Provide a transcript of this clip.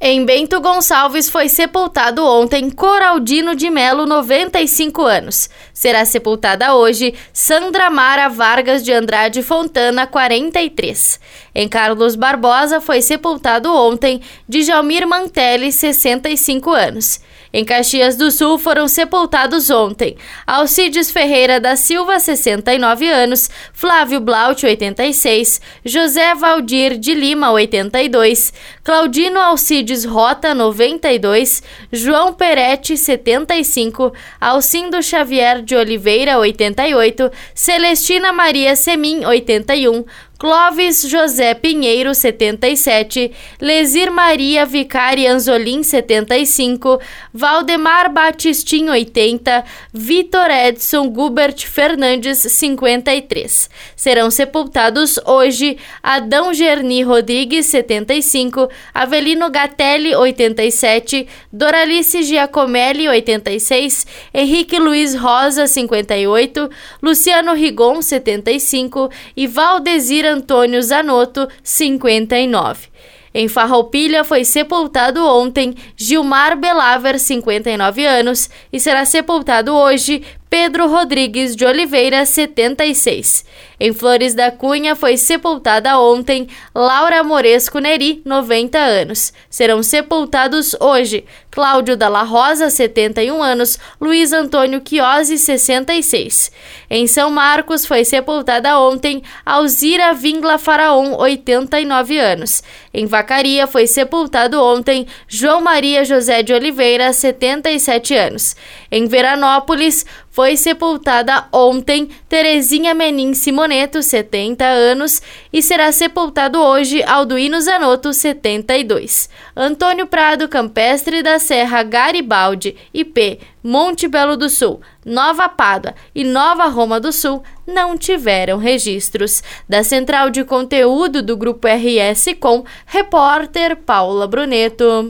Em Bento Gonçalves foi sepultado ontem Coraldino de Melo, 95 anos. Será sepultada hoje Sandra Mara Vargas de Andrade Fontana, 43. Em Carlos Barbosa foi sepultado ontem Djalmir Mantelli, 65 anos. Em Caxias do Sul foram sepultados ontem Alcides Ferreira da Silva, 69 anos, Flávio Blaut, 86, José Valdir de Lima, 82, Claudino Alcides Rota, 92, João Peretti, 75, Alcindo Xavier de Oliveira, 88, Celestina Maria Semin, 81, Clóvis José Pinheiro, 77, Lesir Maria Vicari Anzolim, 75, Valdemar Batistin, 80, Vitor Edson Gubert Fernandes, 53. Serão sepultados hoje Adão Gerni Rodrigues, 75, Avelino Gatelli, 87, Doralice Giacomelli, 86, Henrique Luiz Rosa, 58, Luciano Rigon, 75 e Valdezir Antônio Zanotto, 59. Em Farroupilha foi sepultado ontem Gilmar Belaver, 59 anos, e será sepultado hoje Pedro Rodrigues de Oliveira, 76. Em Flores da Cunha foi sepultada ontem Laura Moresco Neri, 90 anos. Serão sepultados hoje Cláudio Dalla Rosa, 71 anos, Luiz Antônio Chiosi, 66. Em São Marcos foi sepultada ontem Alzira Vingla Faraon, 89 anos. Em Vacaria foi sepultado ontem João Maria José de Oliveira, 77 anos. Em Veranópolis foi sepultada ontem Terezinha Menin Simoneto, 70 anos, e será sepultado hoje Alduíno Zanotto, 72. Antônio Prado Campestre da Serra Garibaldi, IP, Monte Belo do Sul, Nova Pádua e Nova Roma do Sul não tiveram registros. Da central de conteúdo do Grupo RS Com, repórter Paula Bruneto.